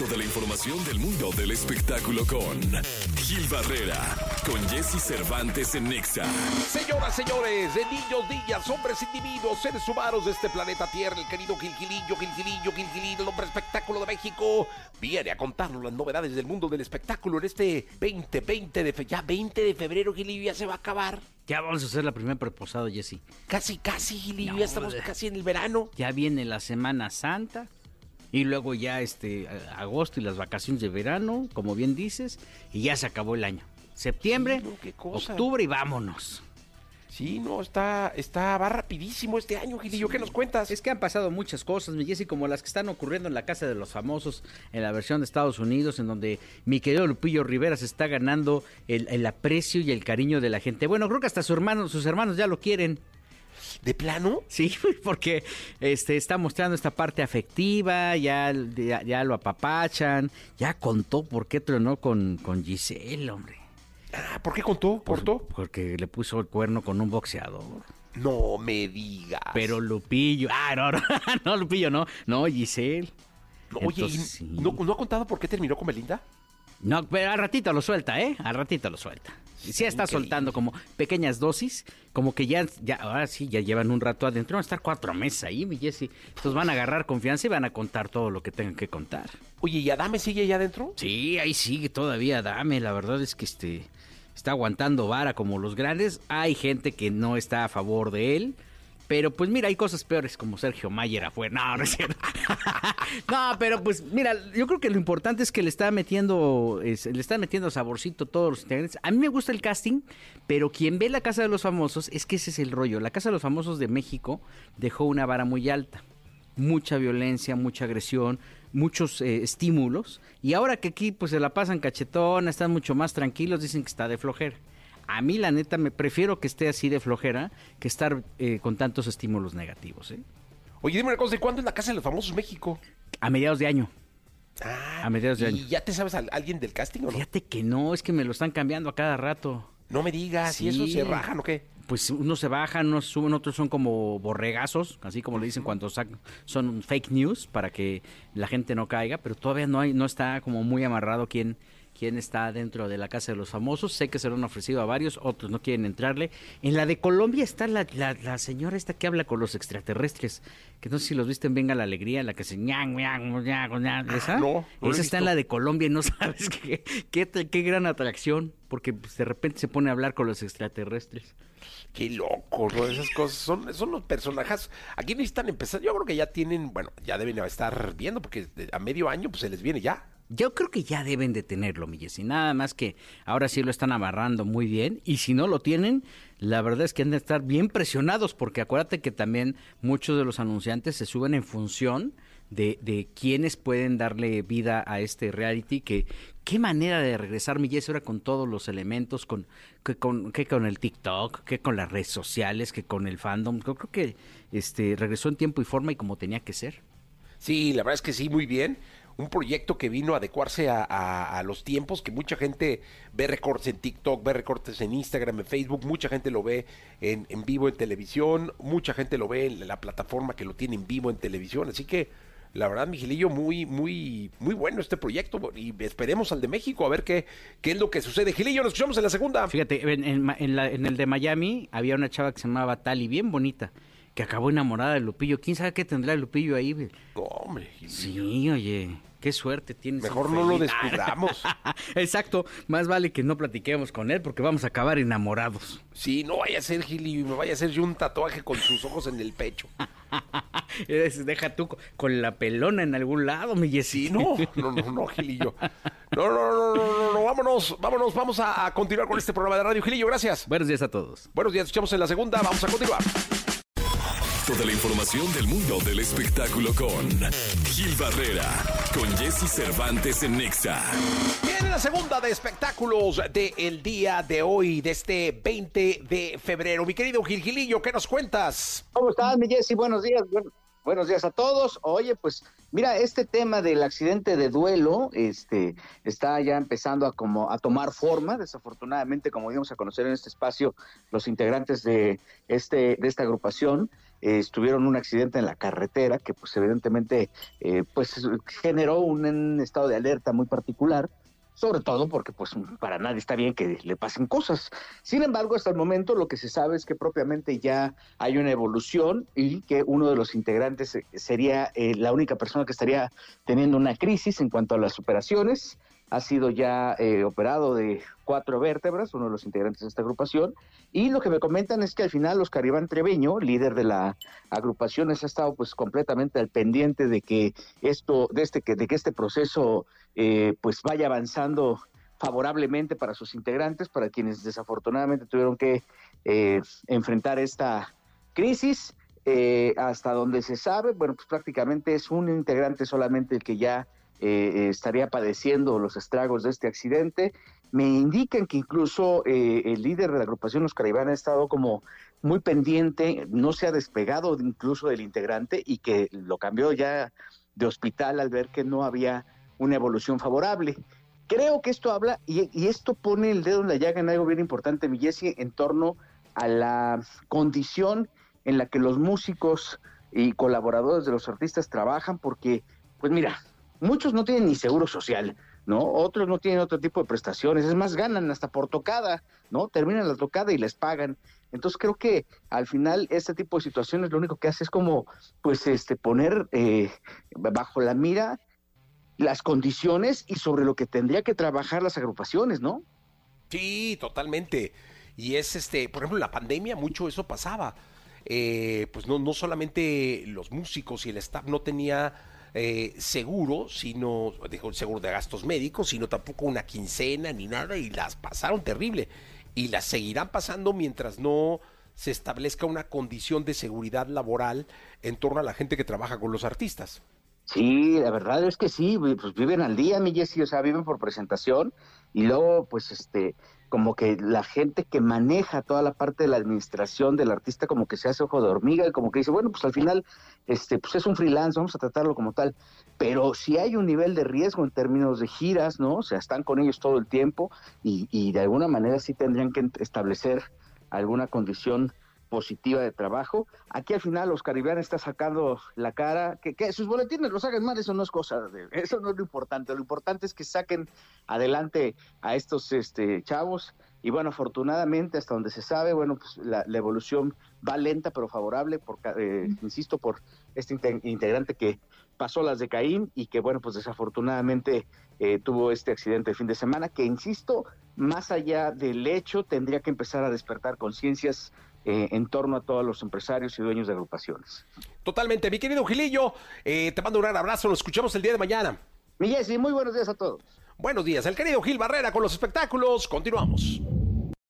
Toda la información del mundo del espectáculo con Gil Barrera, con Jesse Cervantes en Nexa. Señoras, señores, de niños, niñas, hombres, individuos, seres humanos de este planeta Tierra, el querido Gilgilillo, Gilgilillo, Gilgilillo, el hombre espectáculo de México, viene a contarnos las novedades del mundo del espectáculo en este 20, 20 de fe ya 20 de febrero, Gilillo, ya se va a acabar. Ya vamos a hacer la primera preposada, Jesse. Casi, casi, Gilillo, No, ya estamos de- casi en el verano. Ya viene la Semana Santa y luego ya este agosto y las vacaciones de verano, como bien dices, y ya se acabó el año. Septiembre, Sí, no, octubre y vámonos. Sí, no, está, está, va rapidísimo este año, Gilillo, ¿qué nos cuentas? Es que han pasado muchas cosas, mi Jessy, como las que están ocurriendo en la Casa de los Famosos, en la versión de Estados Unidos, en donde mi querido Lupillo Rivera se está ganando el, el aprecio y el cariño de la gente. Bueno, creo que hasta su hermano, sus hermanos ya lo quieren. ¿De plano? Sí, porque este está mostrando esta parte afectiva, ya, ya, ya lo apapachan, ya contó por qué tronó con, con Giselle, hombre. Ah, ¿por qué contó? Por- ¿Cortó? Porque le puso el cuerno con un boxeador. No me digas. Pero Lupillo, ah, no, no, no, Lupillo, no, no, Giselle. No, oye, ¿y Entonces, sí. ¿no, ¿no ha contado por qué terminó con Belinda? No, pero al ratito lo suelta, ¿eh? Al ratito lo suelta. Sí está Increíble. soltando como pequeñas dosis, como que ya, ya, ahora sí, ya llevan un rato adentro, van a estar cuatro meses ahí, mi Jessy. Entonces van a agarrar confianza y van a contar todo lo que tengan que contar. Oye, ¿y Adame sigue allá adentro? Sí, ahí sigue todavía, dame, la verdad es que este está aguantando vara como los grandes. Hay gente que no está a favor de él. Pero pues mira, hay cosas peores como Sergio Mayer afuera. No, no es cierto. no, pero pues mira, yo creo que lo importante es que le está metiendo, le están metiendo saborcito todos los integrantes. A mí me gusta el casting, pero quien ve la Casa de los Famosos es que ese es el rollo. La Casa de los Famosos de México dejó una vara muy alta mucha violencia, mucha agresión, muchos eh, estímulos. Y ahora que aquí pues se la pasan cachetón, están mucho más tranquilos, dicen que está de flojera. A mí la neta me prefiero que esté así de flojera que estar eh, con tantos estímulos negativos. ¿eh? Oye, dime una cosa, ¿de cuándo es la Casa de los Famosos México? A mediados de año. Ah, A mediados de ¿Y año. ya te sabes a alguien del casting o no? Fíjate que no, es que me lo están cambiando a cada rato. No me digas, ¿y eso Sí. se rajan o qué? Pues unos se bajan, unos suben, otros son como borregazos, así como le dicen cuando son fake news para que la gente no caiga, pero todavía no hay, no está como muy amarrado quién, quién está dentro de la casa de los famosos. Sé que se lo han ofrecido a varios, otros no quieren entrarle. En la de Colombia está la, la, la señora esta que habla con los extraterrestres, que no sé si los viste en Venga la Alegría, la que se ñan, ñan, ñan, ñan, esa. no, no esa está en la de Colombia y no sabes qué, qué, qué gran atracción, porque pues, de repente se pone a hablar con los extraterrestres. Qué loco, ¿no? Esas cosas son, son los personajes. Aquí necesitan empezar. Yo creo que ya tienen, bueno, ya deben estar viendo porque a medio año pues se les viene ya. Yo creo que ya deben de tenerlo, mi Jessy. Nada más que ahora sí lo están amarrando muy bien. Y si no lo tienen, la verdad es que han de estar bien presionados, porque acuérdate que también muchos de los anunciantes se suben en función de, de quiénes pueden darle vida a este reality. Que qué manera de regresar, mi Jessy, ahora con todos los elementos, con que con, que con el TikTok, que con las redes sociales, que con el fandom. Yo creo que este regresó en tiempo y forma y como tenía que ser. Sí, la verdad es que sí, muy bien. Un proyecto que vino a adecuarse a, los tiempos, que mucha gente ve recortes en TikTok, ve recortes en Instagram, en Facebook, mucha gente lo ve en, en vivo en televisión, mucha gente lo ve en la plataforma que lo tiene en vivo en televisión. Así que, la verdad, Miguelillo, muy, muy, muy bueno este proyecto. Y esperemos al de México a ver qué, qué es lo que sucede. Gilillo, nos escuchamos en la segunda. Fíjate, en, en la- el de Miami había una chava que se llamaba Tali, bien bonita, que acabó enamorada de Lupillo. ¿Quién sabe qué tendrá el Lupillo ahí? hombre, Gilillo. Sí, oye, qué suerte tienes. Mejor no lo descubramos. Exacto, más vale que no platiquemos con él porque vamos a acabar enamorados. Sí, no vaya a ser Gilillo y me vaya a hacer yo un tatuaje con sus ojos en el pecho. Es- Deja tú co- con la pelona en algún lado, mi Jessy. Sí, no, no, no, no, Gilillo. No, no, no, no, no, no, vámonos, vámonos, vamos a continuar con este programa de radio. Gilillo, gracias. Buenos días a todos. Buenos días, escuchamos en la segunda, vamos a continuar. Toda la información del mundo del espectáculo con Gil Barrera, con Jesse Cervantes en Nexa. Viene la segunda de espectáculos del día de hoy, de este 20 de febrero. Mi querido Gil Gilillo, ¿qué nos cuentas? ¿Cómo estás, mi Jessy? Buenos días. Bueno, buenos días a todos. Oye, pues mira, este tema del accidente de duelo este, está ya empezando a, como, a tomar forma. Desafortunadamente, como dimos a conocer en este espacio, los integrantes de, este, de esta agrupación estuvieron un accidente en la carretera que pues evidentemente pues generó un estado de alerta muy particular sobre todo porque pues para nadie está bien que le pasen cosas. Sin embargo, hasta el momento lo que se sabe es que propiamente ya hay una evolución y que uno de los integrantes sería eh, la única persona que estaría teniendo una crisis en cuanto a las operaciones. Ha sido ya eh, operado de cuatro vértebras, uno de los integrantes de esta agrupación, y lo que me comentan es que al final Oscar Iván Treveño, líder de la agrupación, ha estado pues completamente al pendiente de que esto, de este, de que este proceso eh, pues vaya avanzando favorablemente para sus integrantes, para quienes desafortunadamente tuvieron que eh, enfrentar esta crisis. Eh, hasta donde se sabe, bueno, pues prácticamente es un integrante solamente el que ya estaría padeciendo los estragos de este accidente. Me indican que incluso el líder de la agrupación Los Iván ha estado como muy pendiente, no se ha despegado incluso del integrante y que lo cambió ya de hospital al ver que no había una evolución favorable. Creo que esto habla y, esto pone el dedo en la llaga en algo bien importante, mi en torno a la condición en la que los músicos y colaboradores de los artistas trabajan, porque, pues mira, muchos no tienen ni seguro social, ¿no? Otros no tienen otro tipo de prestaciones, es más, ganan hasta por tocada, ¿no? Terminan la tocada y les pagan. Entonces creo que al final este tipo de situaciones lo único que hace es como, pues, este, poner eh, bajo la mira las condiciones y sobre lo que tendría que trabajar las agrupaciones, ¿no? Sí, totalmente. Y es este, por ejemplo, la pandemia, mucho eso pasaba. Eh, pues no, no solamente los músicos y el staff no tenía eh, seguro, sino, dijo, seguro de gastos médicos, sino tampoco una quincena ni nada, y las pasaron terrible. Y las seguirán pasando mientras no se establezca una condición de seguridad laboral en torno a la gente que trabaja con los artistas. Sí, la verdad es que sí, pues viven al día, mi Jessy, o sea, viven por presentación y luego, pues, este, como que la gente que maneja toda la parte de la administración del artista como que se hace ojo de hormiga y como que dice, bueno, pues al final, este, pues es un freelance, vamos a tratarlo como tal, pero si hay un nivel de riesgo en términos de giras, ¿no? O sea, están con ellos todo el tiempo y, y de alguna manera sí tendrían que establecer alguna condición positiva de trabajo. Aquí al final los caribeanos está sacando la cara, que, que, sus boletines los hagan mal, eso no es cosa, de, eso no es lo importante, lo importante es que saquen adelante a estos este, chavos. Y bueno, afortunadamente hasta donde se sabe, bueno, pues la, evolución va lenta pero favorable, por, eh, insisto, por este integrante que pasó las de Caín y que bueno, pues desafortunadamente eh, tuvo este accidente el fin de semana, que insisto, más allá del hecho, tendría que empezar a despertar conciencias eh, en torno a todos los empresarios y dueños de agrupaciones. Totalmente, mi querido Gilillo, eh, te mando un gran abrazo, nos escuchamos el día de mañana. Mi Jessy, muy buenos días a todos. Buenos días, el querido Gil Barrera con los espectáculos, continuamos.